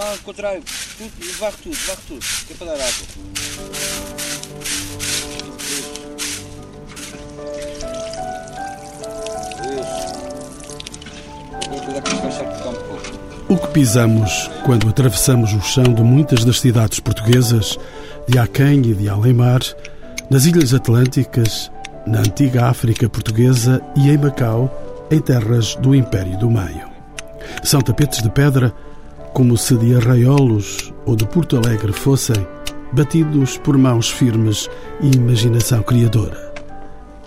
ao contrário, tudo, varre tudo, varre tudo, que é para dar água. O que pisamos quando atravessamos o chão de muitas das cidades portuguesas, de Aquém e de Além-Mar, nas Ilhas Atlânticas, na antiga África portuguesa e em Macau, em terras do Império do Meio. São tapetes de pedra, como se de arraiolos ou de Porto Alegre fossem, batidos por mãos firmes e imaginação criadora.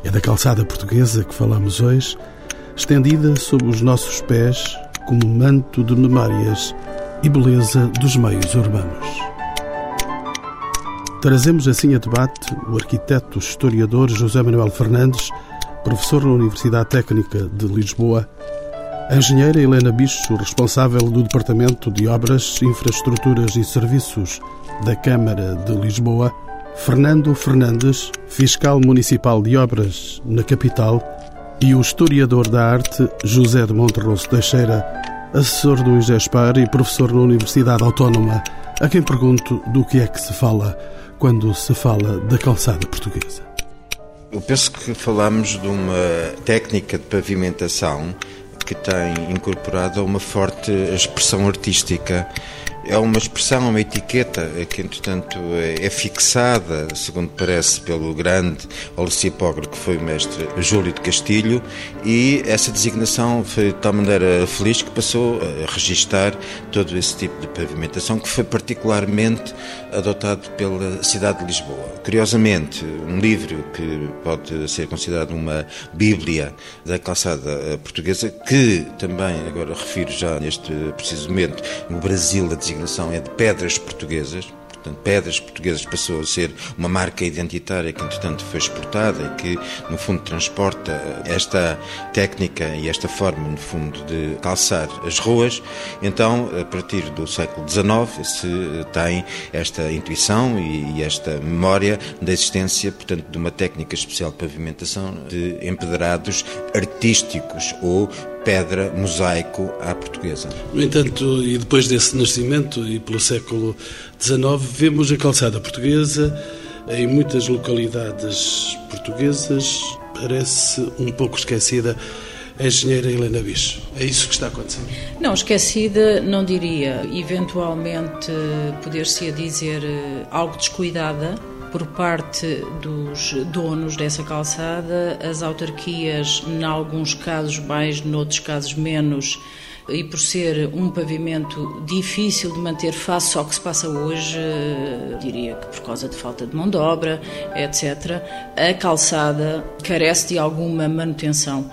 É da calçada portuguesa que falamos hoje, estendida sob os nossos pés como manto de memórias e beleza dos meios urbanos. Trazemos assim a debate o arquiteto historiador José Manuel Fernandes, professor na Universidade Técnica de Lisboa, a engenheira Helena Bicho, responsável do Departamento de Obras, Infraestruturas e Serviços da Câmara de Lisboa, Fernando Fernandes, fiscal municipal de obras na capital, e o historiador da arte José de Monterroso Teixeira, assessor do IGESPAR e professor na Universidade Autónoma, a quem pergunto do que é que se fala quando se fala da calçada portuguesa. Eu penso que falamos de uma técnica de pavimentação que tem incorporada uma forte expressão artística é uma expressão, uma etiqueta que, entretanto, é fixada, segundo parece, pelo grande olicipógrafo que foi o mestre Júlio de Castilho, e essa designação foi de tal maneira feliz que passou a registar todo esse tipo de pavimentação, que foi particularmente adotado pela cidade de Lisboa. Curiosamente, um livro que pode ser considerado uma bíblia da calçada portuguesa, que também, agora refiro já neste preciso momento, no Brasil a designação designação é de pedras portuguesas, portanto, Pedras Portuguesas passou a ser uma marca identitária que, entretanto, foi exportada e que, no fundo, transporta esta técnica e esta forma, no fundo, de calçar as ruas. Então, a partir do século XIX, se tem esta intuição e esta memória da existência, portanto, de uma técnica especial de pavimentação de empedrados artísticos ou pedra, mosaico à portuguesa. No entanto, e depois desse nascimento e pelo século XIX, vemos a calçada portuguesa em muitas localidades portuguesas, parece um pouco esquecida a engenheira Helena Bicho. É isso que está acontecendo? Não, esquecida não diria. Eventualmente poder-se dizer eh, algo descuidada, por parte dos donos dessa calçada, as autarquias, em alguns casos mais, noutros casos menos, e por ser um pavimento difícil de manter face ao que se passa hoje, diria que por causa de falta de mão de obra, etc., a calçada carece de alguma manutenção.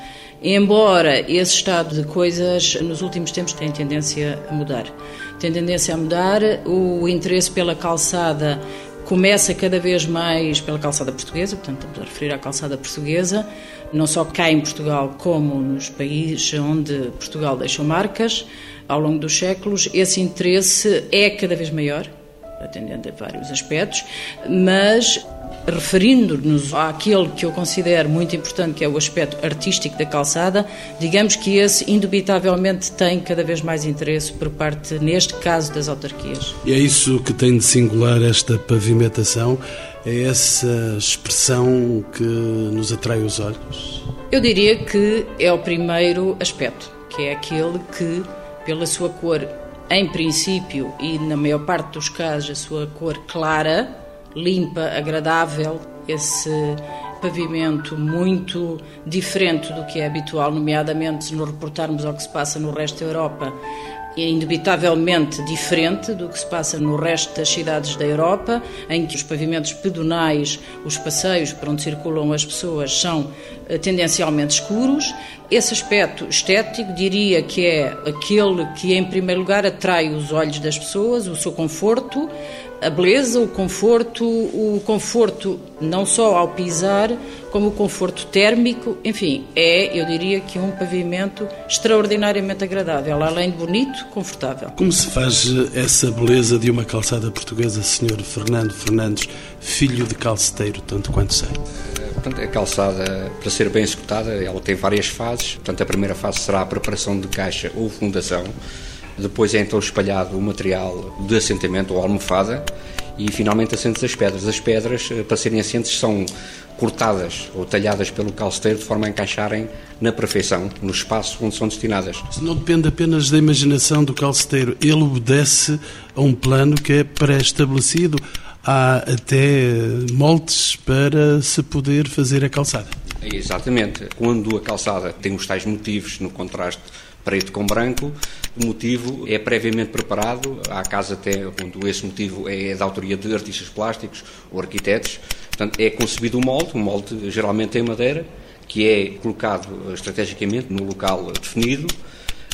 Embora esse estado de coisas nos últimos tempos tem tendência a mudar. Tem tendência a mudar, o interesse pela calçada começa cada vez mais pela calçada portuguesa, portanto estamos a referir à calçada portuguesa, não só cá em Portugal como nos países onde Portugal deixou marcas ao longo dos séculos, esse interesse é cada vez maior, atendendo a vários aspectos, mas referindo-nos àquele que eu considero muito importante, que é o aspecto artístico da calçada, digamos que esse indubitavelmente tem cada vez mais interesse por parte, neste caso, das autarquias. E é isso que tem de singular esta pavimentação? É essa expressão que nos atrai os olhos? Eu diria que é o primeiro aspecto, que é aquele que, pela sua cor, em princípio, e na maior parte dos casos, a sua cor clara, limpa, agradável, esse pavimento muito diferente do que é habitual, nomeadamente se nos reportarmos ao que se passa no resto da Europa, é indubitavelmente diferente do que se passa no resto das cidades da Europa, em que os pavimentos pedonais, os passeios por onde circulam as pessoas, são eh, tendencialmente escuros. Esse aspecto estético diria que é aquele que, em primeiro lugar, atrai os olhos das pessoas, o seu conforto, a beleza, o conforto, o conforto não só ao pisar, como o conforto térmico, enfim, é, eu diria que um pavimento extraordinariamente agradável, além de bonito, confortável. Como se faz eh, essa beleza de uma calçada portuguesa, Sr. Fernando Fernandes, filho de calceteiro, tanto quanto sei? Portanto, a calçada, para ser bem executada, ela tem várias fases. Portanto, a primeira fase será a preparação de caixa ou fundação Depois é então espalhado o material de assentamento ou almofada e finalmente assentes as pedras. As pedras, eh, para serem assentes, são cortadas ou talhadas pelo calceteiro de forma a encaixarem na perfeição, no espaço onde são destinadas. Não depende apenas da imaginação do calceteiro, ele obedece a um plano que é pré-estabelecido. Há até moldes para se poder fazer a calçada. Exatamente. Quando a calçada tem os tais motivos no contraste preto com branco, o motivo é previamente preparado, há casos até onde esse motivo é da autoria de artistas plásticos ou arquitetos, portanto é concebido um molde, um molde geralmente em madeira, que é colocado estrategicamente no local definido,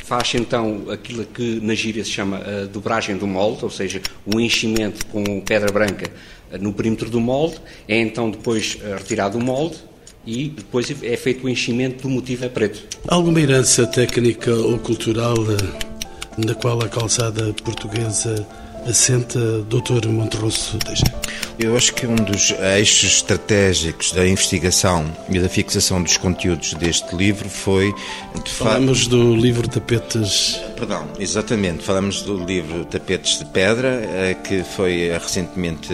faz então aquilo que na gíria se chama a dobragem do molde, ou seja, o enchimento com pedra branca no perímetro do molde, é então depois retirado o molde, e depois é feito o enchimento do motivo a preto. Alguma herança técnica ou cultural eh, na qual a calçada portuguesa assenta, Dr. Monterroso Teixeira? Eu acho que um dos eixos estratégicos da investigação e da fixação dos conteúdos deste livro foi. Falamos fa... do livro Tapetes. Perdão, exatamente. Falamos do livro Tapetes de Pedra, eh, que foi recentemente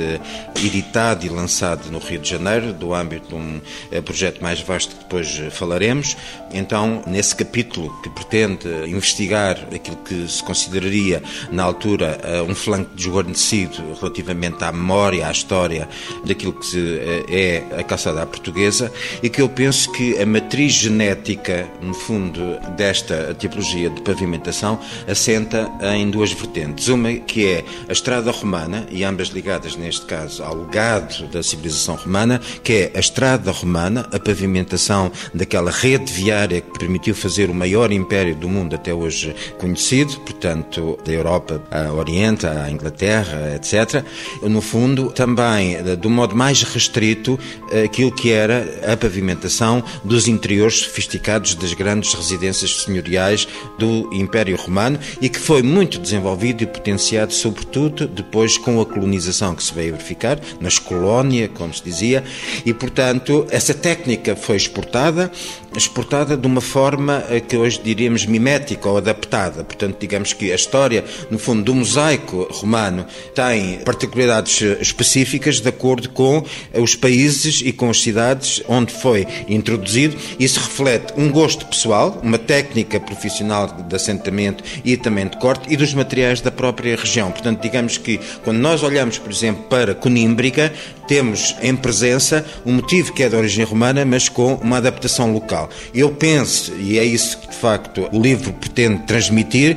editado e lançado no Rio de Janeiro, do âmbito de um eh, projeto mais vasto que depois falaremos. Então, nesse capítulo que pretende investigar aquilo que se consideraria, na altura, eh, um flanco desguarnecido relativamente à memória, à história história daquilo que eh, é a calçada à portuguesa e que eu penso que a matriz genética, no fundo, desta tipologia de pavimentação assenta em duas vertentes. Uma que é a estrada romana, e ambas ligadas, neste caso, ao legado da civilização romana, que é a estrada romana, a pavimentação daquela rede viária que permitiu fazer o maior império do mundo até hoje conhecido, portanto, da Europa a Oriente, à Inglaterra, etc. No fundo, também também, de um modo mais restrito, aquilo que era a pavimentação dos interiores sofisticados das grandes residências senhoriais do Império Romano e que foi muito desenvolvido e potenciado, sobretudo, depois com a colonização que se veio verificar, nas colónias, como se dizia, e, portanto, essa técnica foi exportada, exportada de uma forma eh, que hoje diríamos mimética ou adaptada. Portanto, digamos que a história, no fundo, do mosaico romano tem particularidades eh, específicas de acordo com eh, os países e com as cidades onde foi introduzido. Isso reflete um gosto pessoal, uma técnica profissional de assentamento e também de corte e dos materiais da própria região. Portanto, digamos que quando nós olhamos, por exemplo, para Conímbriga, temos em presença um motivo que é de origem romana, mas com uma adaptação local. Eu penso, e é isso que de facto o livro pretende transmitir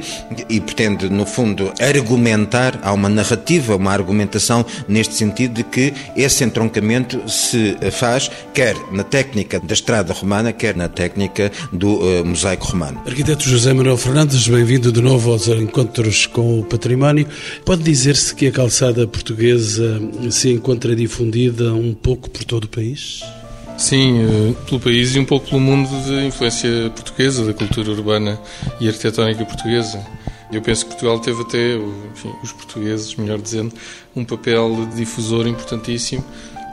e pretende, no fundo, argumentar, há uma narrativa, uma argumentação neste sentido de que esse entroncamento se faz quer na técnica da estrada romana, quer na técnica do uh, mosaico romano. Arquiteto José Manuel Fernandes, bem-vindo de novo aos encontros com o património. Pode dizer-se que a calçada portuguesa se encontra difundida difundida um pouco por todo o país? Sim, eh, pelo país e um pouco pelo mundo de influência portuguesa, da cultura urbana e arquitetónica portuguesa. Eu penso que Portugal teve até, enfim, os portugueses, melhor dizendo, um papel difusor importantíssimo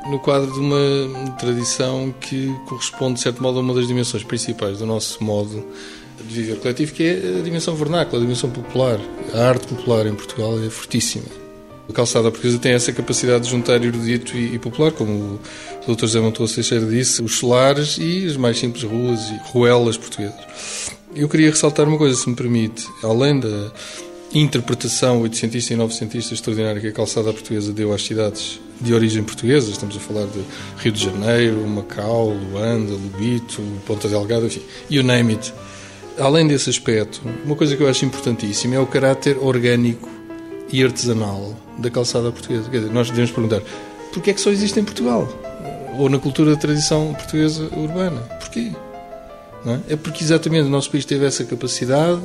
no quadro de uma tradição que corresponde, de certo modo, a uma das dimensões principais do nosso modo de viver coletivo, que é a dimensão vernácula, a dimensão popular. A arte popular em Portugal é fortíssima. A calçada portuguesa tem essa capacidade de juntar erudito e, e popular, como o Dr. José Montoya Seixeira disse, os solares e as mais simples ruas e ruelas portuguesas. Eu queria ressaltar uma coisa, se me permite. Além da interpretação oitocentista e novecentista extraordinária que a calçada portuguesa deu às cidades de origem portuguesa, estamos a falar de Rio de Janeiro, Macau, Luanda, Lubito, Ponta Delgada, enfim, you name it. Além desse aspecto, uma coisa que eu acho importantíssima é o caráter orgânico e artesanal da calçada portuguesa. Quer dizer, nós devemos perguntar porquê é que só existe em Portugal? Ou na cultura da tradição portuguesa urbana? Porquê? É? é? porque exatamente o nosso país teve essa capacidade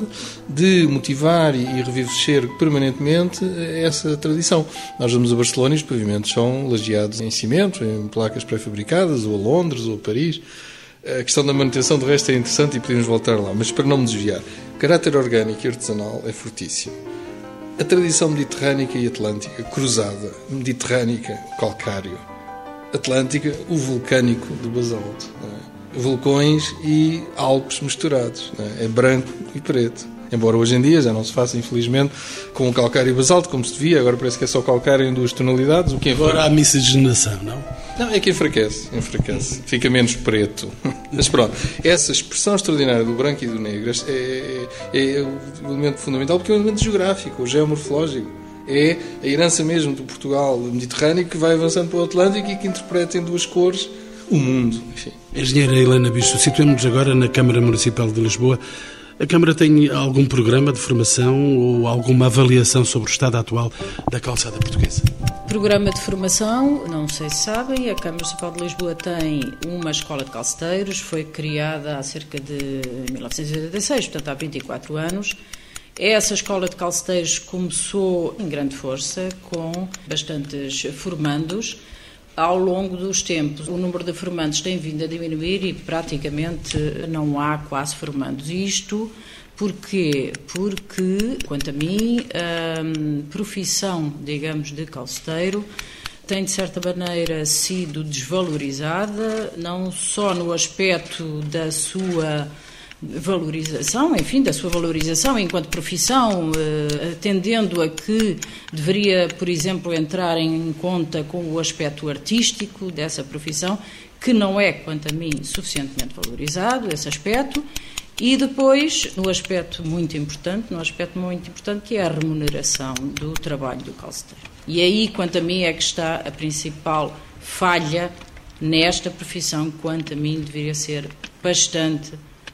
de motivar e reviver permanentemente essa tradição. Nós vamos a Barcelona e os pavimentos são lajeados em cimento, em placas pré-fabricadas, ou a Londres, ou a Paris. A questão da manutenção, de resto, é interessante e podemos voltar lá, mas para não me desviar, o caráter orgânico e artesanal é fortíssimo. A tradição mediterrânica e atlântica, cruzada, mediterrânica, calcário, atlântica, o vulcânico do basalto. É? Vulcões e Alpes misturados, é? é branco e preto. Embora hoje em dia já não se faça, infelizmente, com o calcário e basalto, como se devia, agora parece que é só calcário em duas tonalidades, o que Agora há miscigenação, não? Não, é que enfraquece, enfraquece, fica menos preto. Mas pronto, essa expressão extraordinária do branco e do negro é, é, é o elemento fundamental porque é um elemento geográfico, geomorfológico. É a herança mesmo do Portugal mediterrâneo que vai avançando para o Atlântico e que interpreta em duas cores o mundo. Enfim. Engenheira Helena Bicho, situemos-nos agora na Câmara Municipal de Lisboa. A Câmara tem algum programa de formação ou alguma avaliação sobre o estado atual da calçada portuguesa? Programa de formação, não sei se sabem, a Câmara Municipal de Lisboa tem uma escola de calceteiros, foi criada há cerca de 1986, portanto há 24 anos. Essa escola de calceteiros começou em grande força, com bastantes formandos. Ao longo dos tempos, o número de formandos tem vindo a diminuir e praticamente não há quase formandos. Isto porquê? Porque, quanto a mim, a profissão, digamos, de calceteiro tem, de certa maneira, sido desvalorizada, não só no aspecto da sua valorização, enfim, da sua valorização enquanto profissão, eh, atendendo a que deveria, por exemplo, entrar em conta com o aspecto artístico dessa profissão, que não é, quanto a mim, suficientemente valorizado, esse aspecto, e depois, no aspecto muito importante, no aspecto muito importante que é a remuneração do trabalho do calceteiro. E aí, quanto a mim, é que está a principal falha nesta profissão, quanto a mim, deveria ser bastante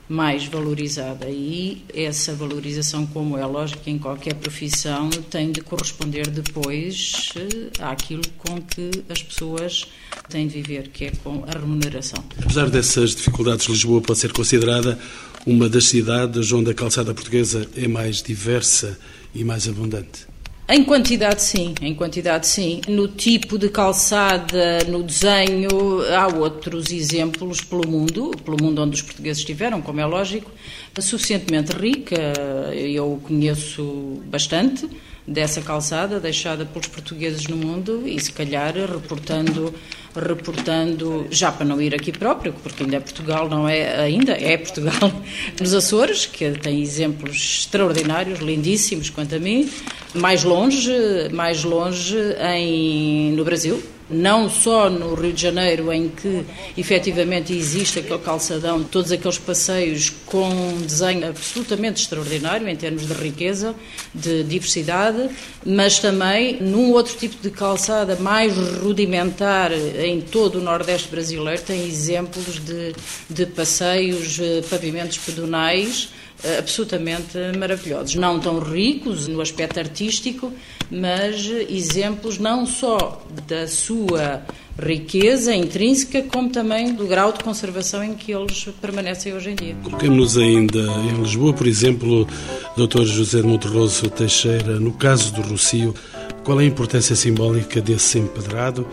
mais valorizada e essa valorização, como é lógico em qualquer profissão, tem de corresponder depois eh, àquilo com que as pessoas têm de viver, que é com a remuneração. Apesar dessas dificuldades, Lisboa pode ser considerada uma das cidades onde a calçada portuguesa é mais diversa e mais abundante. Em quantidade, sim. Em quantidade, sim. No tipo de calçada, no desenho, há outros exemplos pelo mundo, pelo mundo onde os portugueses estiveram, como é lógico, suficientemente rica. Eu conheço bastante dessa calçada deixada pelos portugueses no mundo e se calhar reportando reportando já para não ir aqui próprio porque ainda é Portugal não é? Ainda é Portugal nos Açores que tem exemplos extraordinários lindíssimos quanto a mim. Mais longe mais longe em no Brasil não só no Rio de Janeiro, em que efetivamente existe aquele calçadão, todos aqueles passeios com um desenho absolutamente extraordinário em termos de riqueza, de diversidade, mas também num outro tipo de calçada mais rudimentar em todo o Nordeste brasileiro, tem exemplos de, de passeios, eh, pavimentos pedonais absolutamente maravilhosos. Não tão ricos no aspecto artístico, mas exemplos não só da sua riqueza intrínseca, como também do grau de conservação em que eles permanecem hoje em dia. Coloquemos ainda em Lisboa, por exemplo, Dr. José de Monterroso Teixeira, no caso do Rocio, qual é a importância simbólica desse empedrado?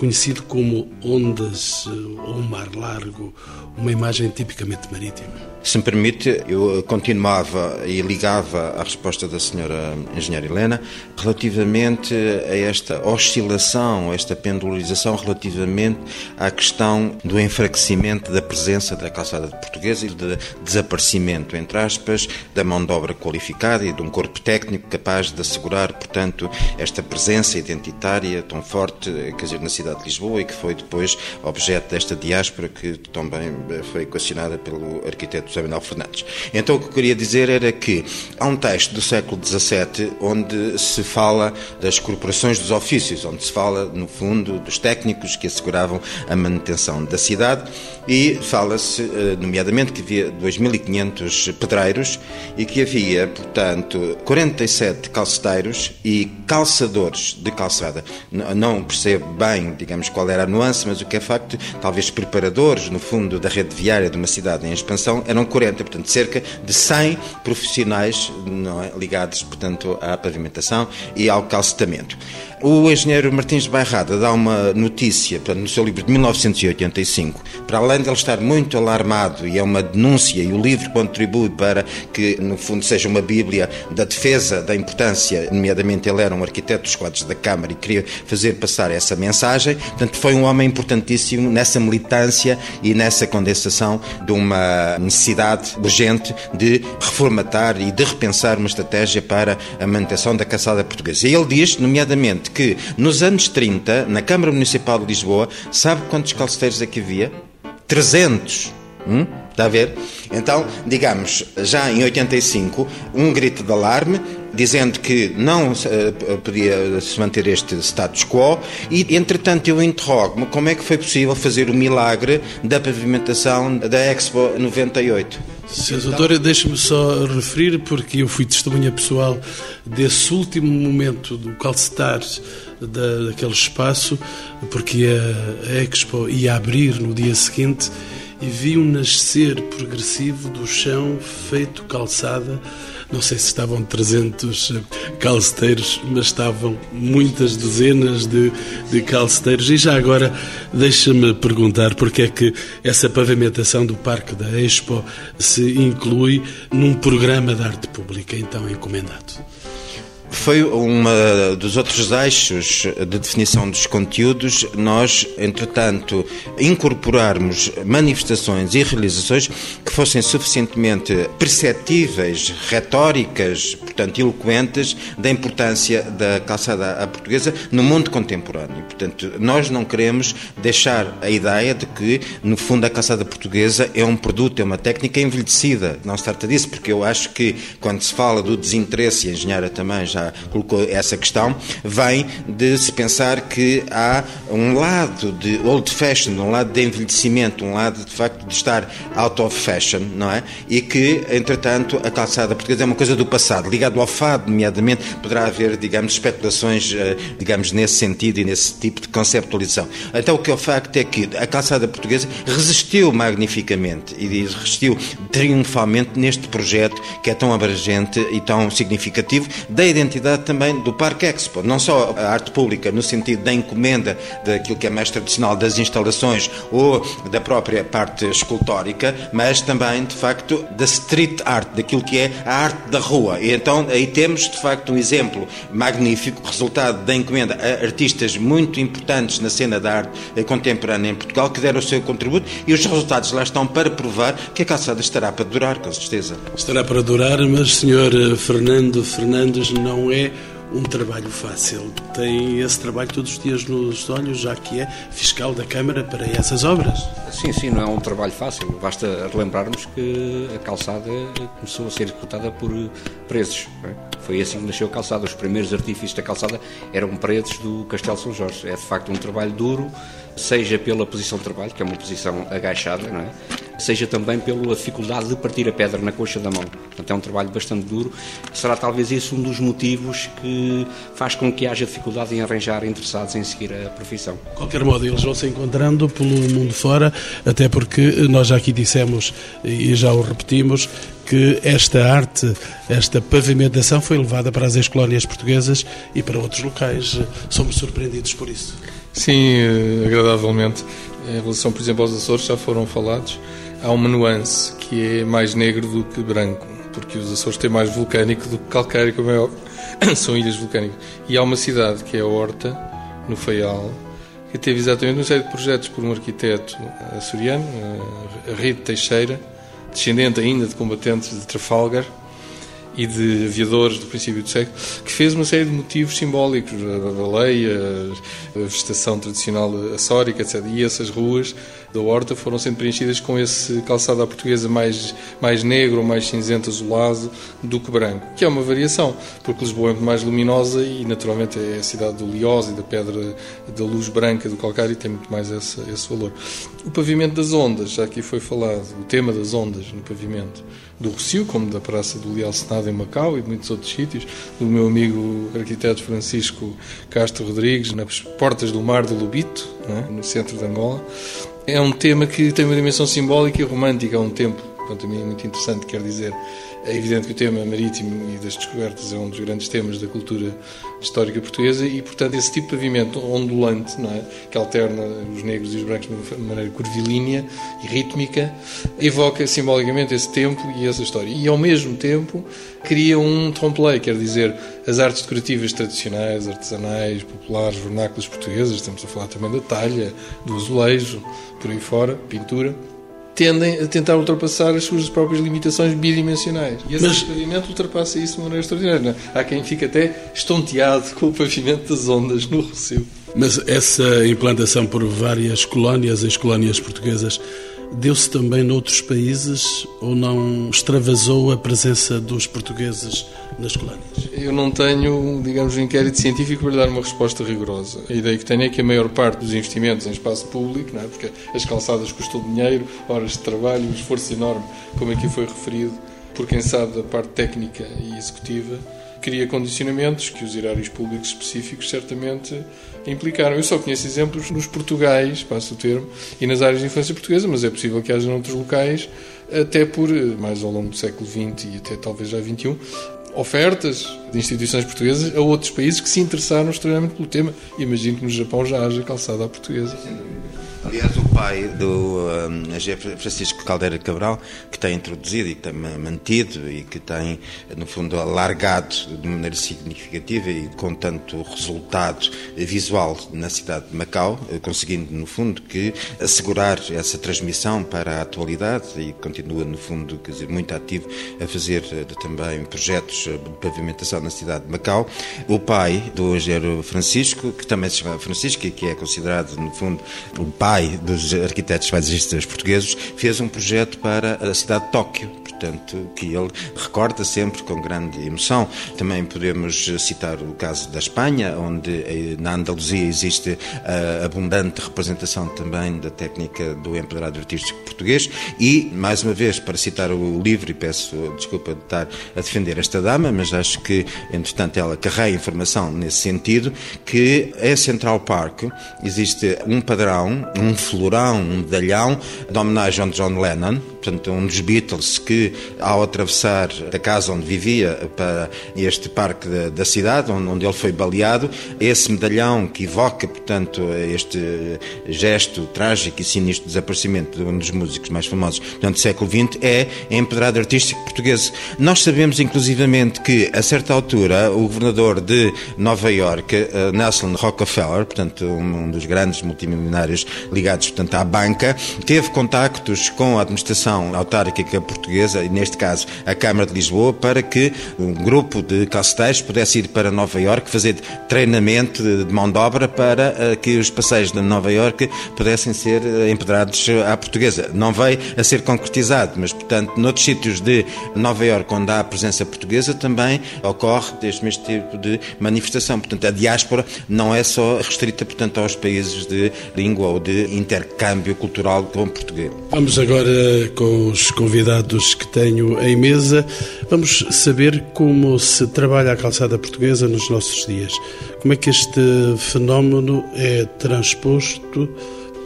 Conhecido como ondas eh, ou mar largo, uma imagem tipicamente marítima. Se me permite, eu continuava e ligava a resposta da senhora engenheira Helena relativamente a esta oscilação, a esta pendularização relativamente à questão do enfraquecimento da presença da calçada portuguesa e do desaparecimento, entre aspas, da mão de obra qualificada e de um corpo técnico capaz de assegurar, portanto, esta presença identitária tão forte, quer dizer, na cidade de Lisboa e que foi depois objeto desta diáspora que também foi equacionada pelo arquiteto José Manuel Fernandes. Então o que eu queria dizer era que há um texto do século XVII onde se fala das corporações dos ofícios, onde se fala, no fundo, dos técnicos que asseguravam a manutenção da cidade e fala-se, eh, nomeadamente, que havia 2.500 pedreiros e que havia, portanto, 47 calceteiros e calçadores de calçada. Não percebo bem, digamos, qual era a nuance, mas o que é facto, talvez preparadores, no fundo, da rede viária de uma cidade em expansão, eram 40, portanto, cerca de 100 profissionais é, ligados, portanto, à pavimentação e ao calcetamento. O engenheiro Martins Bairrada dá uma notícia portanto, no seu livro de 1985, para além de ele estar muito alarmado, e é uma denúncia, e o livro contribui para que, no fundo, seja uma bíblia da defesa da importância, nomeadamente ele era um arquiteto dos quadros da Câmara e queria fazer passar essa mensagem. Portanto, foi um homem importantíssimo nessa militância e nessa condensação de uma necessidade urgente de reformatar e de repensar uma estratégia para a manutenção da caçada portuguesa. E ele diz, nomeadamente, que nos anos 30, na Câmara Municipal de Lisboa, sabe quantos calceteiros é que havia? 300. Hum? Está a ver? Então, digamos, já em 85, um grito de alarme dizendo que não uh, podia se manter este status quo e, entretanto, eu interrogo-me como é que foi possível fazer o milagre da pavimentação da Expo 98. Sr. Doutor, deixe-me só referir, porque eu fui testemunha pessoal desse último momento do calcetar da, daquele espaço, porque a, a Expo ia abrir no dia seguinte e vi um nascer progressivo do chão feito calçada. Não sei se estavam 300 calceteiros, mas estavam muitas dezenas de, de calceteiros. E já agora, deixa-me perguntar porque é que essa pavimentação do Parque da Expo se inclui num programa de arte pública, então encomendado. Foi um dos outros eixos de definição dos conteúdos, nós, entretanto, incorporarmos manifestações e realizações que fossem suficientemente perceptíveis, retóricas, portanto, eloquentes, da importância da calçada portuguesa no mundo contemporâneo. Portanto, nós não queremos deixar a ideia de que, no fundo, a calçada portuguesa é um produto, é uma técnica envelhecida. Não se trata disso, porque eu acho que, quando se fala do desinteresse, e a engenheira também já já colocou essa questão, vem de se pensar que há um lado de old fashion, um lado de envelhecimento, um lado de facto de estar out of fashion, não é? E que, entretanto, a calçada portuguesa é uma coisa do passado, ligado ao fado, nomeadamente, poderá haver, digamos, especulações, eh, digamos, nesse sentido e nesse tipo de conceptualização. Então, o que é o facto é que a calçada portuguesa resistiu magnificamente e resistiu triunfalmente neste projeto que é tão abrangente e tão significativo da identidade identidade também do Parque Expo. Não só a arte pública, no sentido da encomenda daquilo que é mais tradicional das instalações ou da própria parte escultórica, mas também, de facto, da street art, daquilo que é a arte da rua. E então aí temos, de facto, um exemplo magnífico, resultado da encomenda a artistas muito importantes na cena da arte contemporânea em Portugal, que deram o seu contributo e os resultados lá estão para provar que a calçada estará para durar, com certeza. Estará para durar, mas, Sr. Fernando Fernandes, não não é um trabalho fácil. Tem esse trabalho todos os dias nos olhos, já que é fiscal da Câmara para essas obras. Sim, sim, não é um trabalho fácil. Basta relembrarmos que a calçada começou a ser executada por presos. É? Foi assim que nasceu a calçada. Os primeiros artifícios da calçada eram presos do Castelo São Jorge. É de facto um trabalho duro, seja pela posição de trabalho, que é uma posição agachada, não é? seja também pela dificuldade de partir a pedra na coxa da mão. Portanto, é um trabalho bastante duro. Será talvez esse um dos motivos que faz com que haja dificuldade em arranjar interessados em seguir a profissão. De qualquer modo, eles vão se encontrando pelo mundo fora, até porque nós já aqui dissemos e já o repetimos que esta arte, esta pavimentação foi levada para as ex-colónias portuguesas e para outros locais. Somos surpreendidos por isso. Sim, eh, agradavelmente. Em relação, por exemplo, aos Açores, já foram falados há uma nuance que é mais negro do que branco, porque os Açores têm mais vulcânico do que calcário, como é óbvio. São ilhas vulcânicas. E há uma cidade que é Horta, no Faial, que teve exatamente uma série de projetos por um arquiteto açoriano, eh, Rito Teixeira, descendente ainda de combatentes de Trafalgar, e de aviadores do princípio do século, que fez uma série de motivos simbólicos, a baleia, a vegetação tradicional açórica, etc. E essas ruas da horta foram sendo preenchidas com esse calçado à portuguesa mais, mais negro, mais cinzento, azulado do que branco, que é uma variação, porque Lisboa é muito mais luminosa e naturalmente é a cidade do Liose e da pedra da luz branca do calcário e tem muito mais esse, esse valor. O pavimento das ondas, já aqui foi falado, o tema das ondas no pavimento do Rocio, como da Praça do Leal Senado em Macau e de muitos outros sítios, do meu amigo arquiteto Francisco Castro Rodrigues, nas portas do Mar do Lubito, é? no centro de Angola. É um tema que tem uma dimensão simbólica e romântica há um tempo, quanto a mim é muito interessante, quer dizer, É evidente que o tema marítimo e das descobertas é um dos grandes temas da cultura histórica portuguesa e, portanto, esse tipo de pavimento ondulante, é? que alterna os negros e os brancos de uma maneira curvilínea e rítmica, evoca simbolicamente esse tempo e essa história. E, ao mesmo tempo, cria um trompe quer dizer, as artes decorativas tradicionais, artesanais, populares, vernáculas portuguesas, estamos a falar também da talha, do azulejo, por aí fora, pintura tendem a tentar ultrapassar as suas próprias limitações bidimensionais. E esse Mas... pavimento ultrapassa isso de maneira extraordinária. Há quem fique até estonteado com o pavimento das ondas no Rossio. Mas essa implantação por várias colónias, as colónias portuguesas, deu-se também noutros países ou não extravasou a presença dos portugueses nas colónias? Eu não tenho, digamos, um inquérito científico para lhe dar uma resposta rigorosa. A ideia que tenho é que a maior parte dos investimentos em espaço público, não é? porque as calçadas custam dinheiro, horas de trabalho, um esforço enorme, como aqui foi referido, por quem sabe da parte técnica e executiva, cria condicionamentos que os erários públicos específicos certamente implicaram. Eu só conheço exemplos nos Portugais, passo o termo, e nas áreas de influência portuguesa, mas é possível que haja noutros locais, até por, mais ao longo do século XX e até talvez já XXI, ofertas de instituições portuguesas a outros países que se interessaram extremamente pelo tema. Imagino que no Japão já haja calçada à portuguesa. Aliás, o pai do um, Francisco Caldeira Cabral, que tem introduzido e que tem mantido e que tem, no fundo, alargado de maneira significativa e com tanto resultado visual na cidade de Macau, conseguindo, no fundo, que assegurar essa transmissão para a atualidade e continua, no fundo, quer dizer, muito ativo a fazer eh, também projetos de pavimentação na cidade de Macau. O pai do engenheiro Francisco, que também se chama Francisco e que é considerado, no fundo, pai pai dos arquitetos paisagistas portugueses, fez um projeto para a cidade de Tóquio, portanto, que ele recorda sempre com grande emoção. Também podemos citar o caso da Espanha, onde eh, na Andaluzia existe a abundante representação também da técnica do empoderado artístico português e, mais uma vez, para citar o livro, e peço desculpa de estar a defender esta dama, mas acho que, entretanto, ela carrega informação nesse sentido, que em Central Park existe um padrão, um florão, um medalhão de homenagem a John Lennon, portanto, um dos Beatles que, ao atravessar da casa onde vivia para este parque da, da cidade, onde, ele foi baleado, esse medalhão que evoca, portanto, este gesto trágico e sinistro desaparecimento de um dos músicos mais famosos do século XX, é empedrado artístico português. Nós sabemos, inclusivamente, que, a certa altura, o governador de Nova York, eh, Nelson Rockefeller, portanto, um dos grandes multimilionários ligados, portanto, à banca, teve contactos com a administração autárquica portuguesa, neste caso a Câmara de Lisboa, para que um grupo de calceteiros pudesse ir para Nova Iorque fazer treinamento de mão de obra para eh, que os passeios de Nova Iorque pudessem ser eh, empedrados à portuguesa. Não veio a ser concretizado, mas, portanto, noutros sítios de Nova Iorque onde há a presença portuguesa também ocorre este mesmo tipo de manifestação. Portanto, a diáspora não é só restrita, portanto, aos países de língua ou de intercâmbio cultural com português. Vamos agora com os convidados que tenho em mesa. Vamos saber como se trabalha a calçada portuguesa nos nossos dias. Como é que este fenómeno é transposto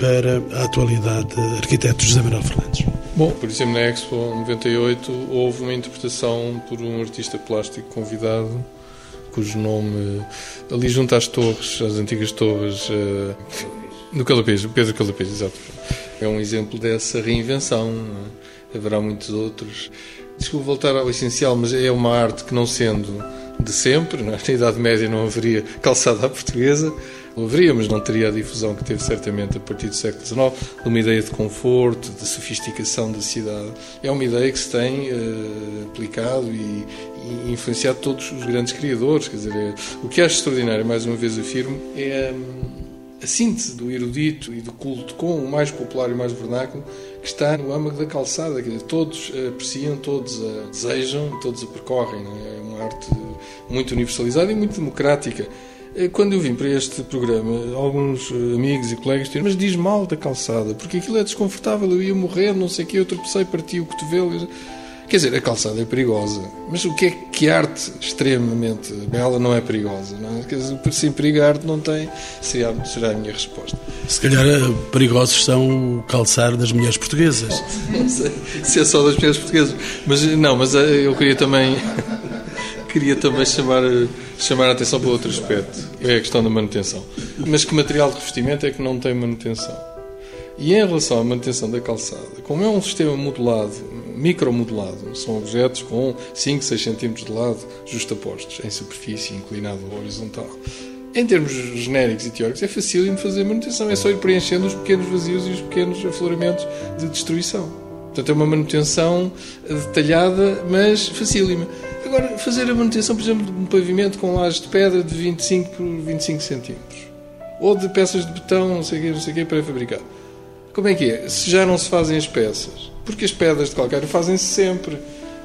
para a atualidade arquiteto José Manuel Fernandes? Bom, por exemplo, na Expo 98 houve uma interpretação por um artista plástico convidado cujo nome ali junto às torres, às antigas torres uh, do Calapês, Pedro Calapês, exato. É um exemplo dessa reinvenção. É? Haverá muitos outros. Desculpe voltar ao essencial, mas é uma arte que, não sendo de sempre, é? na Idade Média não haveria calçada à portuguesa, haveria, mas não teria a difusão que teve certamente a partir do século XIX, uma ideia de conforto, de sofisticação da cidade. É uma ideia que se tem uh, aplicado e, e, influenciado todos os grandes criadores. Quer dizer, é, o que acho extraordinário, mais uma vez afirmo, é. Um, a síntese do erudito e do culto com o mais popular e mais vernáculo que está no âmago da calçada. Dizer, todos apreciam, todos a desejam, todos a percorrem. É? é uma arte muito universalizada e muito democrática. Eh, quando eu vim para este programa, alguns eh, amigos e colegas disseram, mas diz mal da calçada, porque aquilo é desconfortável, eu ia morrer, não sei o quê, eu tropecei, parti o cotovelo. Quer dizer, a calçada é perigosa, mas o que é que arte extremamente bela não é perigosa? Não é? Quer dizer, sem perigo a arte não tem, será, será a minha resposta. Se calhar eh, perigosos são o calçar das mulheres portuguesas. Não sei se é só das mulheres portuguesas, mas não, mas eh, eu queria também queria também chamar, chamar a atenção para outro aspecto, é a questão da manutenção. Mas que material de revestimento é que não tem manutenção? E em relação à manutenção da calçada, como é um sistema modelado, micromodelado, são objetos com 5, 6 cm de lado justapostos, em superfície, inclinado ou horizontal. Em termos genéricos e teóricos, é fácil de fazer manutenção, é só ir preenchendo os pequenos vazios e os pequenos afloramentos de destruição. Portanto, é uma manutenção detalhada, mas facílima. Agora, fazer a manutenção, por exemplo, de um pavimento com lajes de pedra de 25 por 25 centímetros, ou de peças de betão, não sei o quê, não sei o quê, pré-fabricado. Como é que é? Se já não se fazem as peças, porque as pedras de calcário fazem-se sempre.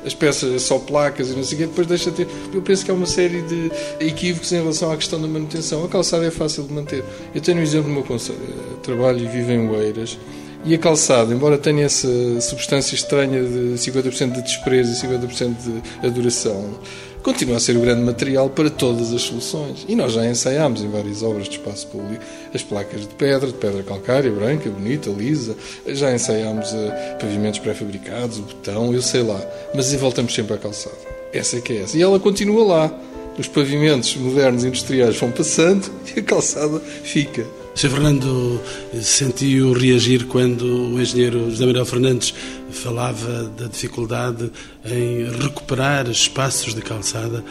As peças só placas e não sei o quê, depois deixa ter. Eu penso que há uma série de equívocos em relação à questão da manutenção. A calçada é fácil de manter. Eu tenho um exemplo no meu conselho. Trabalho e vivo em Oeiras. E a calçada, embora tenha essa substância estranha de 50% de desprezo e 50% de adoração, continua a ser o grande material para todas as soluções. E nós já ensaiámos em várias obras de espaço público as placas de pedra, de pedra calcária, branca, bonita, lisa. Já ensaiámos uh, pavimentos pré-fabricados, o betão, eu sei lá. Mas voltamos sempre à calçada. Essa é que é essa. E ela continua lá. Os pavimentos modernos industriais vão passando e a calçada fica. Sr. Fernando sentiu reagir quando o engenheiro José Manuel Fernandes falava da dificuldade em recuperar espaços de calçada.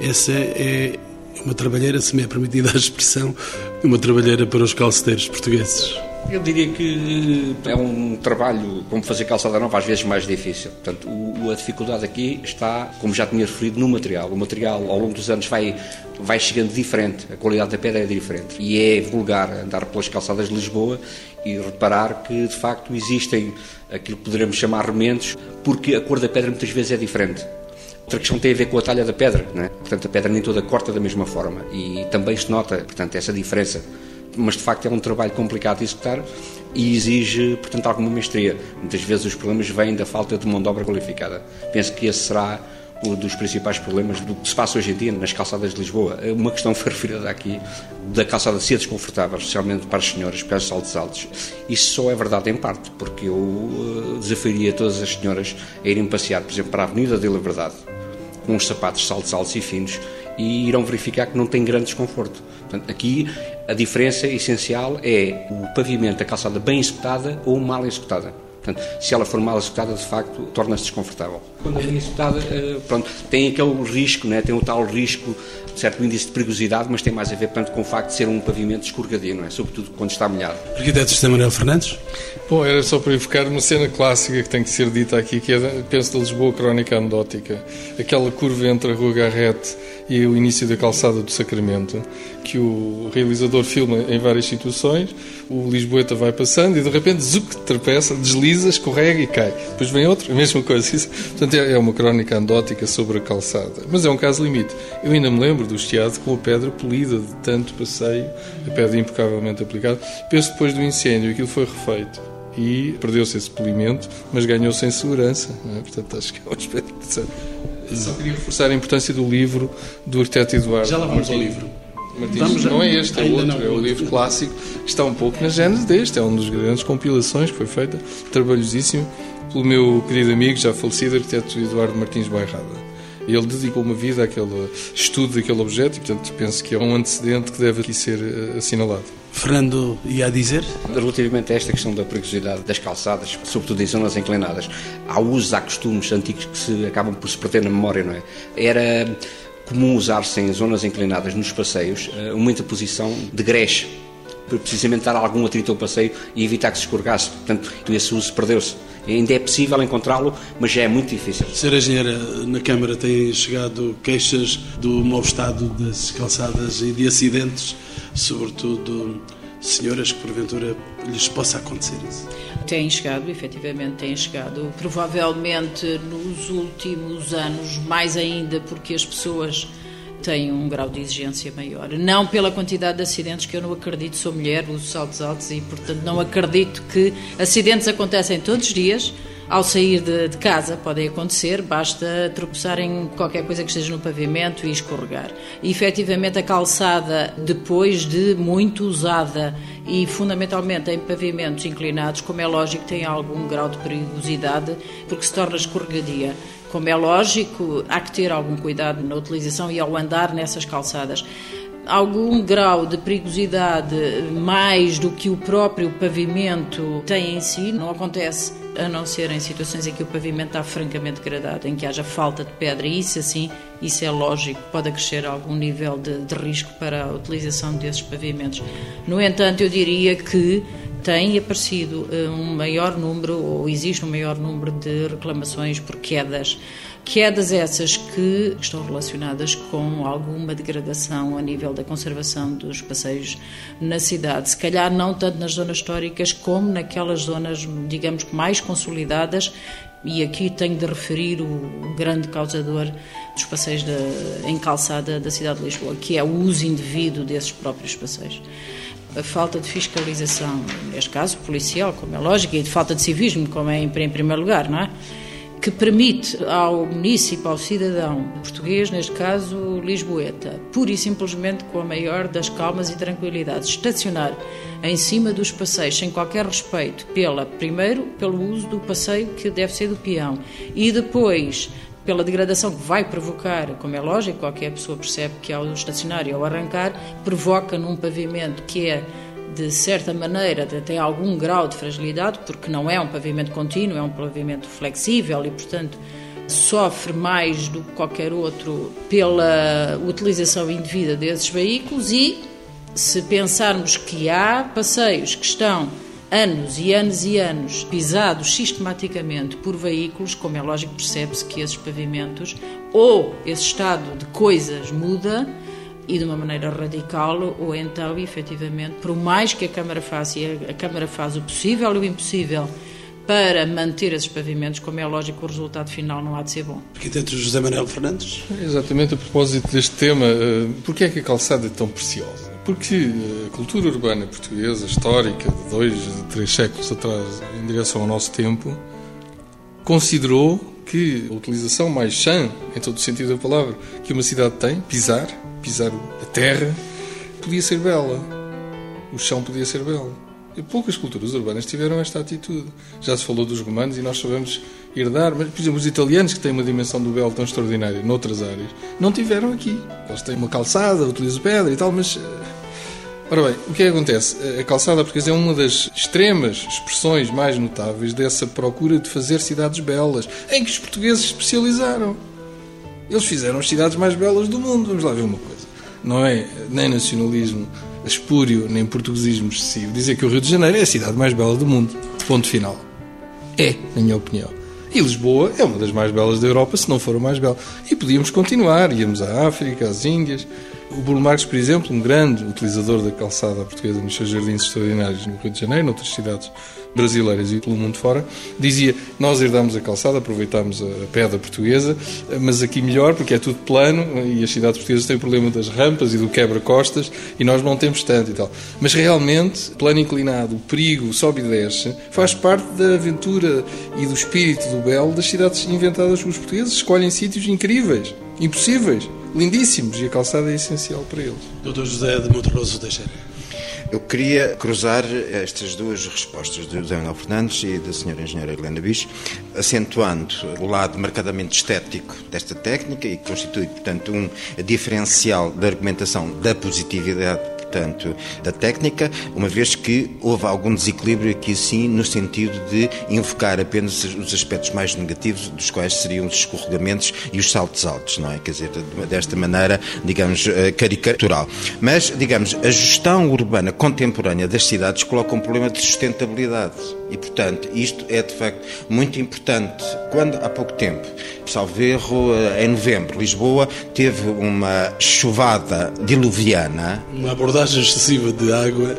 Essa é uma trabalheira, se me é permitida a expressão, uma trabalheira para os calceteiros portugueses. Eu diria que é um trabalho, como fazer calçada nova, às vezes mais difícil. Portanto, o, a dificuldade aqui está, como já tinha referido, no material. O material, ao longo dos anos, vai, vai chegando diferente, a qualidade da pedra é diferente. E é vulgar andar pelas calçadas de Lisboa e reparar que, de facto, existem aquilo que poderemos chamar remendos, porque a cor da pedra muitas vezes é diferente. Outra questão tem a ver com a talha da pedra, não é? portanto a pedra nem toda corta da mesma forma e também se nota, portanto, essa diferença mas de facto é um trabalho complicado de executar e exige, portanto, alguma mestria. Muitas vezes os problemas vêm da falta de mão de obra qualificada. Penso que esse será um dos principais problemas do que se passa hoje em dia nas calçadas de Lisboa. Uma questão foi referida aqui da calçada ser desconfortável, especialmente para as senhoras, para os saltos altos. Isso só é verdade em parte, porque eu desafiaria todas as senhoras a irem passear, por exemplo, para a Avenida da Liberdade, com os sapatos saltos altos e finos, e irão verificar que não tem grande desconforto. Portanto, aqui a diferença essencial é o pavimento da calçada bem executada ou mal executada. Portanto, se ela for mal executada, de facto, torna-se desconfortável. Quando é bem executada, eh, pronto, tem aquele risco, né? tem o tal risco, certo índice de perigosidade, mas tem mais a ver portanto, com o facto de ser um pavimento escorregadio, não é? sobretudo quando está molhado. Arquiteto José Manuel Fernandes? Bom, era só para evocar uma cena clássica que tem que ser dita aqui, que é, penso, da Lisboa Crónica Anedótica. Aquela curva entre a Rua Garrete e o início da calçada do Sacramento, que o realizador filma em várias situações, o Lisboeta vai passando e de repente, zuc, tropeça, desliza, escorrega e cai. Depois vem outro, a mesma coisa. Isso, portanto, é uma crónica andótica sobre a calçada. Mas é um caso limite. Eu ainda me lembro do estiado com a pedra polida de tanto passeio, a pedra impecavelmente aplicada. Penso depois do incêndio, aquilo foi refeito e perdeu-se esse polimento, mas ganhou-se em segurança. É? Portanto, acho que é um aspecto só queria reforçar a importância do livro do arquiteto Eduardo. Já lá vamos ao livro. Martins, vamos, não é este, é outro, não, é o livro clássico que está um pouco na gênese deste, é um dos grandes compilações que foi feita, trabalhosíssimo, pelo meu querido amigo, já falecido, arquiteto Eduardo Martins Bairrada. Ele dedicou uma vida àquele estudo daquele objeto e, portanto, penso que é um antecedente que deve aqui ser eh, assinalado. Fernando ia a dizer? Relativamente a esta questão da perigosidade das calçadas, sobretudo em zonas inclinadas, há usos, há costumes antigos que se acabam por se perder na memória, não é? Era comum usar-se em zonas inclinadas nos passeios eh, uma interposição de greche, para precisamente dar algum atrito ao passeio e evitar que se escorregasse. Portanto, esse uso perdeu-se. Ainda é possível encontrá-lo, mas já é muito difícil. Sra. Engenheira, na Câmara têm chegado queixas do mau estado das calçadas e de acidentes, sobretudo senhoras que porventura lhes possa acontecer isso. Têm chegado, efetivamente têm chegado. Provavelmente nos últimos anos, mais ainda porque as pessoas têm um grau de exigência maior. Não pela quantidade de acidentes, que eu não acredito, sou mulher, uso saltos altos e, portanto, não acredito que acidentes acontecem todos os dias. ao sair de, de, casa, podem acontecer, basta tropeçar em qualquer coisa que esteja no pavimento e escorregar. E, efetivamente, a calçada, depois de muito usada e fundamentalmente em pavimentos inclinados, como é lógico, tem algum grau de perigosidade porque se torna escorregadia. Como é lógico, há que ter algum cuidado na utilização e ao andar nessas calçadas. Algum grau de perigosidade mais do que o próprio pavimento tem em si, não acontece a não ser em situações em que o pavimento está francamente degradado, em que haja falta de pedra, e isso assim, isso é lógico, pode acrescer algum nível de, de risco para a utilização desses pavimentos. No entanto, eu diria que tem aparecido eh, um maior número, ou existe um maior número de reclamações por quedas. Quedas essas que estão relacionadas com alguma degradação a nível da conservação dos passeios na cidade. Se calhar não tanto nas zonas históricas como naquelas zonas, digamos mais consolidadas e aqui tenho de referir o grande causador dos passeios de, em calçada da cidade de Lisboa, que é o uso indevido desses próprios passeios a falta de fiscalização, neste caso policial, como é lógico, e de falta de civismo, como é em, primeiro lugar, não é? Que permite ao município, ao cidadão português, neste caso lisboeta, pura e simplesmente com a maior das calmas e tranquilidades, estacionar em cima dos passeios sem qualquer respeito, pela, primeiro, pelo uso do passeio que deve ser do peão, e depois pela degradação que vai provocar, como é lógico, qualquer pessoa percebe que ao estacionar e ao arrancar, provoca num pavimento que é de certa maneira tem algum grau de fragilidade, porque não é um pavimento contínuo, é um pavimento flexível e, portanto, sofre mais do que qualquer outro pela utilização indevida desses veículos e se pensarmos que há passeios que estão anos e anos e anos pisados sistematicamente por veículos, como é lógico, percebe-se que esses pavimentos ou esse estado de coisas muda e de uma maneira radical, ou então, efetivamente, por mais que a Câmara faça, e a Câmara faz o possível e o impossível para manter esses pavimentos, como é lógico, o resultado final não há de ser bom. Arquiteto José Manuel Fernandes. Exatamente a propósito deste tema, eh, porquê é que a calçada é tão preciosa? Porque a cultura urbana portuguesa, histórica, de dois, três séculos atrás, em direção ao nosso tempo, considerou que a utilização mais chã, em todo o sentido da palavra, que uma cidade tem, pisar, pisar a terra, podia ser bela. O chão podia ser belo. E poucas culturas urbanas tiveram esta atitude. Já se falou dos romanos e nós sabemos herdar, mas, por exemplo, os italianos, que têm uma dimensão do belo tão extraordinária noutras áreas, não tiveram aqui. Eles têm uma calçada, utilizam pedra e tal, mas eh, Ora bem, o que é que acontece? A calçada portuguesa é uma das extremas expressões mais notáveis dessa procura de fazer cidades belas, em que os portugueses se especializaram. Eles fizeram as cidades mais belas do mundo. Vamos lá ver uma coisa. Não é nem nacionalismo espúrio, nem portuguesismo excessivo dizer que o Rio de Janeiro é a cidade mais bela do mundo. Ponto final. É, na minha opinião. E Lisboa é uma das mais belas da Europa, se não for a mais bela. E podíamos continuar, íamos à África, às Índias. O Bruno Marques, por exemplo, um grande utilizador da calçada portuguesa nos seus jardins extraordinários no Rio de Janeiro, noutras cidades brasileiras e pelo mundo fora, dizia: Nós herdamos a calçada, aproveitámos a pedra portuguesa, mas aqui melhor, porque é tudo plano e as cidades portuguesas têm o problema das rampas e do quebra-costas e nós não temos tanto e tal. Mas realmente, plano inclinado, o perigo, sobe e desce, faz parte da aventura e do espírito do belo das cidades inventadas pelos portugueses. Escolhem sítios incríveis, impossíveis lindíssimos e a calçada é essencial para eles. Doutor José de Monterroso Teixeira. Eu queria cruzar estas duas respostas do José Manuel Fernandes e da senhora engenheira Helena Bicho, acentuando o lado marcadamente estético desta técnica e que constitui, portanto, um diferencial da argumentação da positividade portanto, da técnica, uma vez que houve algum desequilíbrio aqui sim no sentido de invocar apenas os aspectos mais negativos, dos quais seriam os escorregamentos e os saltos altos, não é? Quer dizer, desta maneira, digamos, eh, caricatural. Mas, digamos, a gestão urbana contemporânea das cidades coloca um problema de sustentabilidade. E, portanto, isto é de facto muito importante. Quando há pouco tempo, salvo erro, eh, em novembro, Lisboa teve uma chuvada diluviana. Uma abordagem excessiva de água.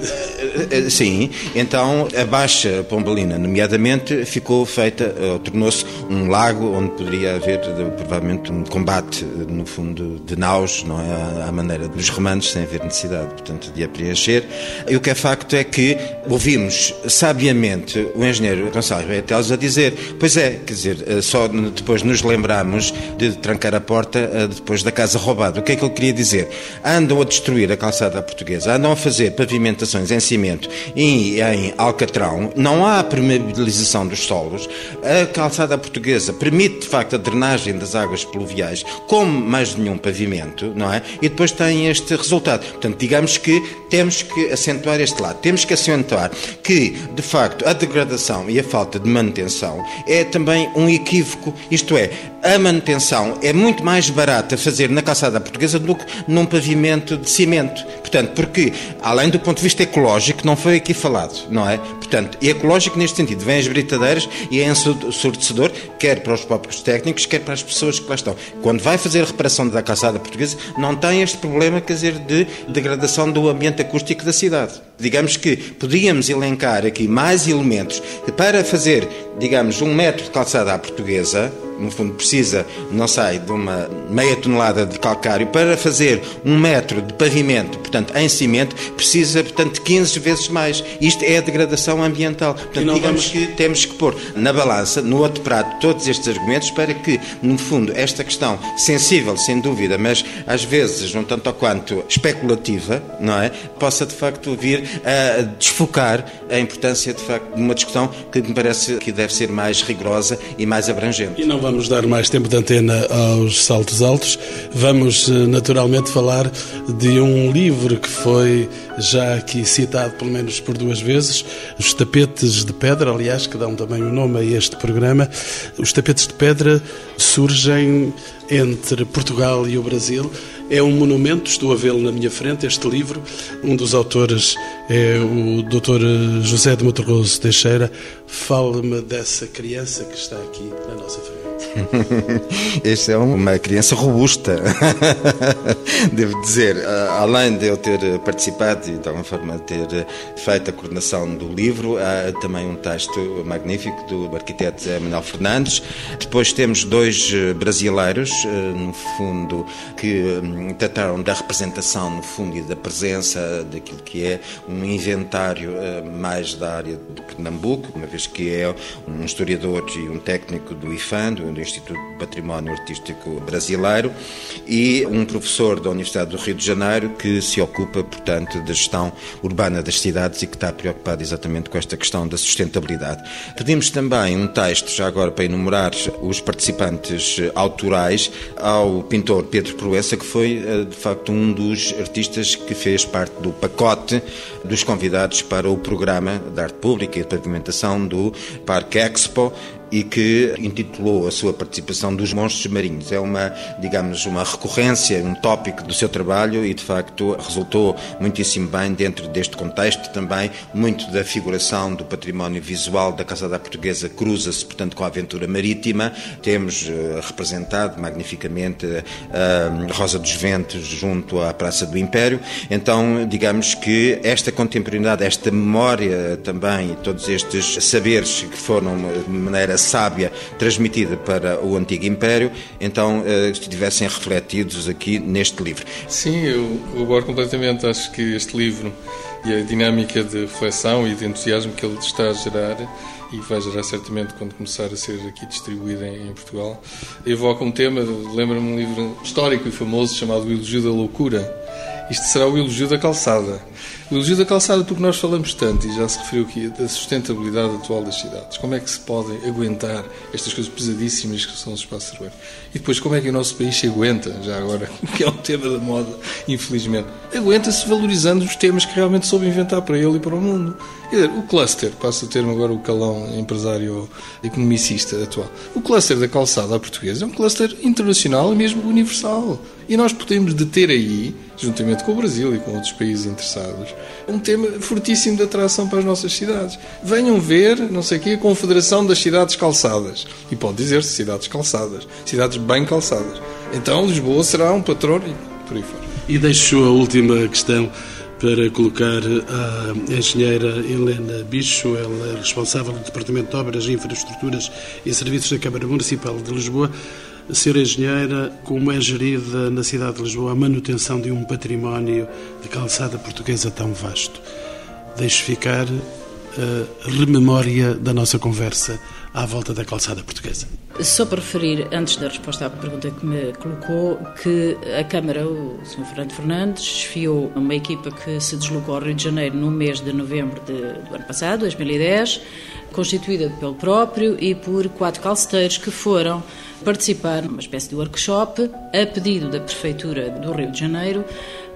Eh, sim, então a Baixa Pombalina, nomeadamente, ficou feita, tornou-se um lago onde poderia haver provavelmente um combate, no fundo, de naus, não é? À maneira dos romanos, sem haver necessidade, portanto, de a preencher. E o que é facto é que ouvimos sabiamente o engenheiro Gonçalves Betelos a dizer: Pois é, quer dizer, eh, só depois nos lembramos de trancar a porta eh, depois da casa roubada. O que é que ele queria dizer? Andam a destruir a calçada portuguesa, andam a fazer pavimentações em cimento e em alcatrão, não há permeabilização dos solos. A calçada portuguesa permite, de facto, a drenagem das águas pluviais, como mais nenhum pavimento, não é? E depois tem este resultado. Portanto, digamos que temos que acentuar este lado. Temos que acentuar que, de facto, a degradação e a falta de manutenção é também um equívoco, isto é, a manutenção é muito mais barata fazer na calçada portuguesa do que num pavimento de cimento. Portanto, porque, além do ponto de vista ecológico, não foi aqui falado, não é? Portanto, é ecológico neste sentido. Vêm as britadeiras e é ensurdecedor, quer para os próprios técnicos, quer para as pessoas que lá estão. Quando vai fazer a reparação da calçada portuguesa, não tem este problema, quer dizer, de degradação do ambiente acústico da cidade. Digamos que podíamos elencar aqui mais elementos para fazer, digamos, um metro de calçada à portuguesa, no fundo precisa, não sei, de uma meia tonelada de calcário, para fazer um metro de pavimento, portanto, em cimento, precisa, portanto, 15 vezes mais. Isto é a degradação ambiental. Portanto, digamos vamos... que temos que pôr na balança, no outro prato, todos estes argumentos para que, no fundo, esta questão sensível, sem dúvida, mas às vezes um tanto quanto especulativa, não é? Possa, de facto, vir a desfocar a importância, de facto, de uma discussão que me parece que deve ser mais rigorosa e mais abrangente. E não vamos dar mais tempo de antena aos saltos altos. Vamos, eh, naturalmente, falar de um livro que foi já aqui citado pelo menos por duas vezes, Os Tapetes de Pedra, aliás, que dão também o nome a este programa. Os Tapetes de Pedra surgem entre Portugal e o Brasil. É um monumento, estou a vê-lo na minha frente, este livro. Um dos autores é o Dr. José de Monterroso Teixeira. Fale-me dessa criança que está aqui na nossa frente. Esta é uma criança robusta, devo dizer. Ah, além de eu ter participado e de alguma forma ter feito a coordenação do livro, há também um texto magnífico do arquiteto Manuel Fernandes. Depois temos dois brasileiros, ah, no fundo, que hum, trataram da representação, no fundo, e da presença daquilo que é um inventário ah, mais da área de Pernambuco, uma vez que é um historiador e um técnico do IFAM, do Instituto de Património Artístico Brasileiro, e um professor da Universidade do Rio de Janeiro que se ocupa, portanto, da gestão urbana das cidades e que está preocupado exatamente com esta questão da sustentabilidade. Pedimos também um texto, já agora para enumerar os participantes autorais, ao pintor Pedro Proessa, que foi, eh, de facto, um dos artistas que fez parte do pacote dos convidados para o programa de arte pública e de pavimentação do Parque Expo e que intitulou a sua participação dos monstros marinhos. É uma, digamos, uma recorrência, um tópico do seu trabalho e, de facto, resultou muitíssimo bem dentro deste contexto. Também muito da figuração do património visual da Casada Portuguesa cruza-se, portanto, com a aventura marítima. Temos uh, representado magnificamente a Rosa dos Ventos junto à Praça do Império. Então, digamos que esta contemporaneidade, esta memória também, todos estes saberes que foram de maneira sábia transmitida para o antigo Império, então uh, estivessem refletidos aqui neste livro. Sim, eu corroboro completamente. Acho que este livro e a dinâmica de reflexão e de entusiasmo que ele está a gerar e vai gerar certamente quando começar a ser aqui distribuído em, Portugal, evoca um tema, lembra-me um livro histórico e famoso chamado O Elogio da Loucura. Isto será o elogio da calçada. O elogio da calçada, porque nós falamos tanto, e já se referiu aqui, da sustentabilidade atual das cidades. Como é que se podem aguentar estas coisas pesadíssimas que são os espaços urbanos? E depois, como é que o nosso país se aguenta, já agora, que é um tema da moda, infelizmente? Aguenta-se valorizando os temas que realmente soube inventar para ele e para o mundo. Quer dizer, o cluster, passo a termo agora o calão empresário economicista atual. O cluster da calçada portuguesa é um cluster internacional e mesmo universal. E nós podemos deter aí, juntamente com o Brasil e com outros países interessados, um tema fortíssimo de atração para as nossas cidades. Venham ver, não sei o quê, a Confederação das Cidades Calçadas. E pode dizer-se cidades calçadas, cidades bem calçadas. Então Lisboa será um patrão por aí fora. E deixo a última questão para colocar a engenheira Helena Bicho, ela é responsável do Departamento de Obras, Infraestruturas e Serviços da Câmara Municipal de Lisboa. Senhora Engenheira, como é gerida na cidade de Lisboa a manutenção de um património de calçada portuguesa tão vasto? Deixe ficar a rememória da nossa conversa à volta da calçada portuguesa. Só para referir, antes da resposta à pergunta que me colocou, que a Câmara, o Sr. Fernando Fernandes, desfiou uma equipa que se deslocou ao Rio de Janeiro no mês de novembro de, do ano passado, 2010, constituída pelo próprio e por quatro calceteiros que foram participar numa espécie de workshop a pedido da Prefeitura do Rio de Janeiro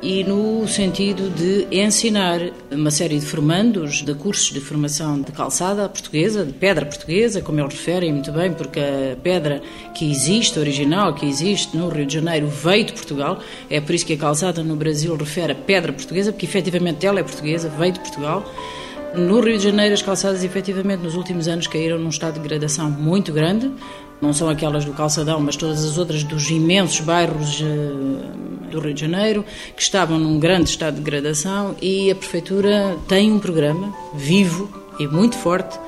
e no sentido de ensinar uma série de formandos de cursos de formação de calçada portuguesa, de pedra portuguesa, como eles referem muito bem, porque a pedra que existe, original, que existe no Rio de Janeiro, veio de Portugal. É por isso que a calçada no Brasil refere a pedra portuguesa, porque efetivamente ela é portuguesa, veio de Portugal. No Rio de Janeiro, as calçadas, efetivamente, nos últimos anos caíram num estado de degradação muito grande. Não são aquelas do Calçadão, mas todas as outras dos imensos bairros eh, do Rio de Janeiro, que estavam num grande estado de degradação. E a Prefeitura tem um programa vivo e muito forte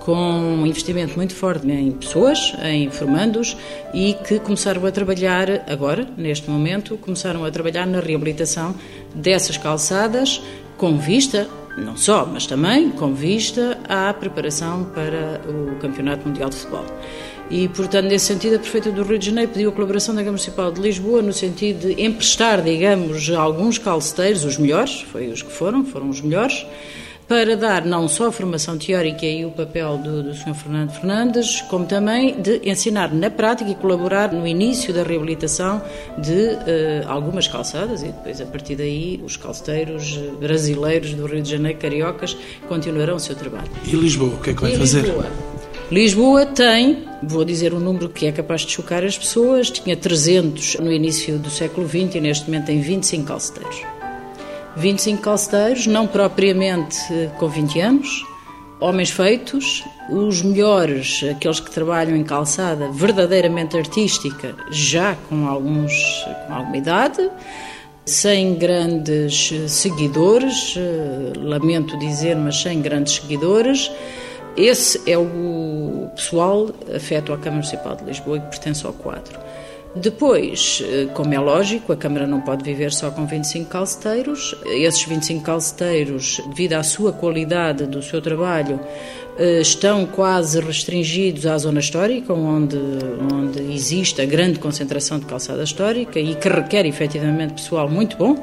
com um investimento muito forte em pessoas, em formandos e que começaram a trabalhar agora, neste momento, começaram a trabalhar na reabilitação dessas calçadas com vista não só, mas também com vista à preparação para o Campeonato Mundial de Futebol. E, portanto, nesse sentido, a Prefeita do Rio de Janeiro pediu a colaboração da Câmara Municipal de Lisboa no sentido de emprestar, digamos, alguns calceteiros, os melhores, foi os que foram, foram os melhores, para dar não só a formação teórica e o papel do, do Sr. Fernando Fernandes, como também de ensinar na prática e colaborar no início da reabilitação de uh, algumas calçadas e depois, a partir daí, os calceteiros brasileiros do Rio de Janeiro, cariocas, continuarão o seu trabalho. E Lisboa, o que é que vai e fazer? Lisboa? Lisboa tem, vou dizer um número que é capaz de chocar as pessoas, tinha 300 no início do século XX e neste momento tem 25 calceteiros. 25 calceteiros, não propriamente com 20 anos, homens feitos, os melhores, aqueles que trabalham em calçada verdadeiramente artística, já com, alguns, com alguma idade, sem grandes seguidores, lamento dizer, mas sem grandes seguidores. Esse é o pessoal afeto à Câmara Municipal de Lisboa e que pertence ao quadro. Depois, como é lógico, a Câmara não pode viver só com 25 calceteiros. Esses 25 calceteiros, devido à sua qualidade do seu trabalho, estão quase restringidos à zona histórica, onde, onde existe a grande concentração de calçada histórica e que requer efetivamente pessoal muito bom.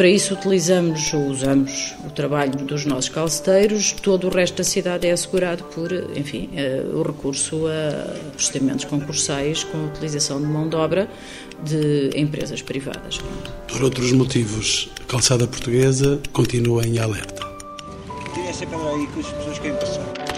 Para isso utilizamos ou usamos o trabalho dos nossos calceteiros, todo o resto da cidade é assegurado por, enfim, o recurso a procedimentos concursais com a utilização de mão de obra de empresas privadas. Por outros motivos, a calçada portuguesa continua em alerta. Essa pedra aí que as pessoas querem passar.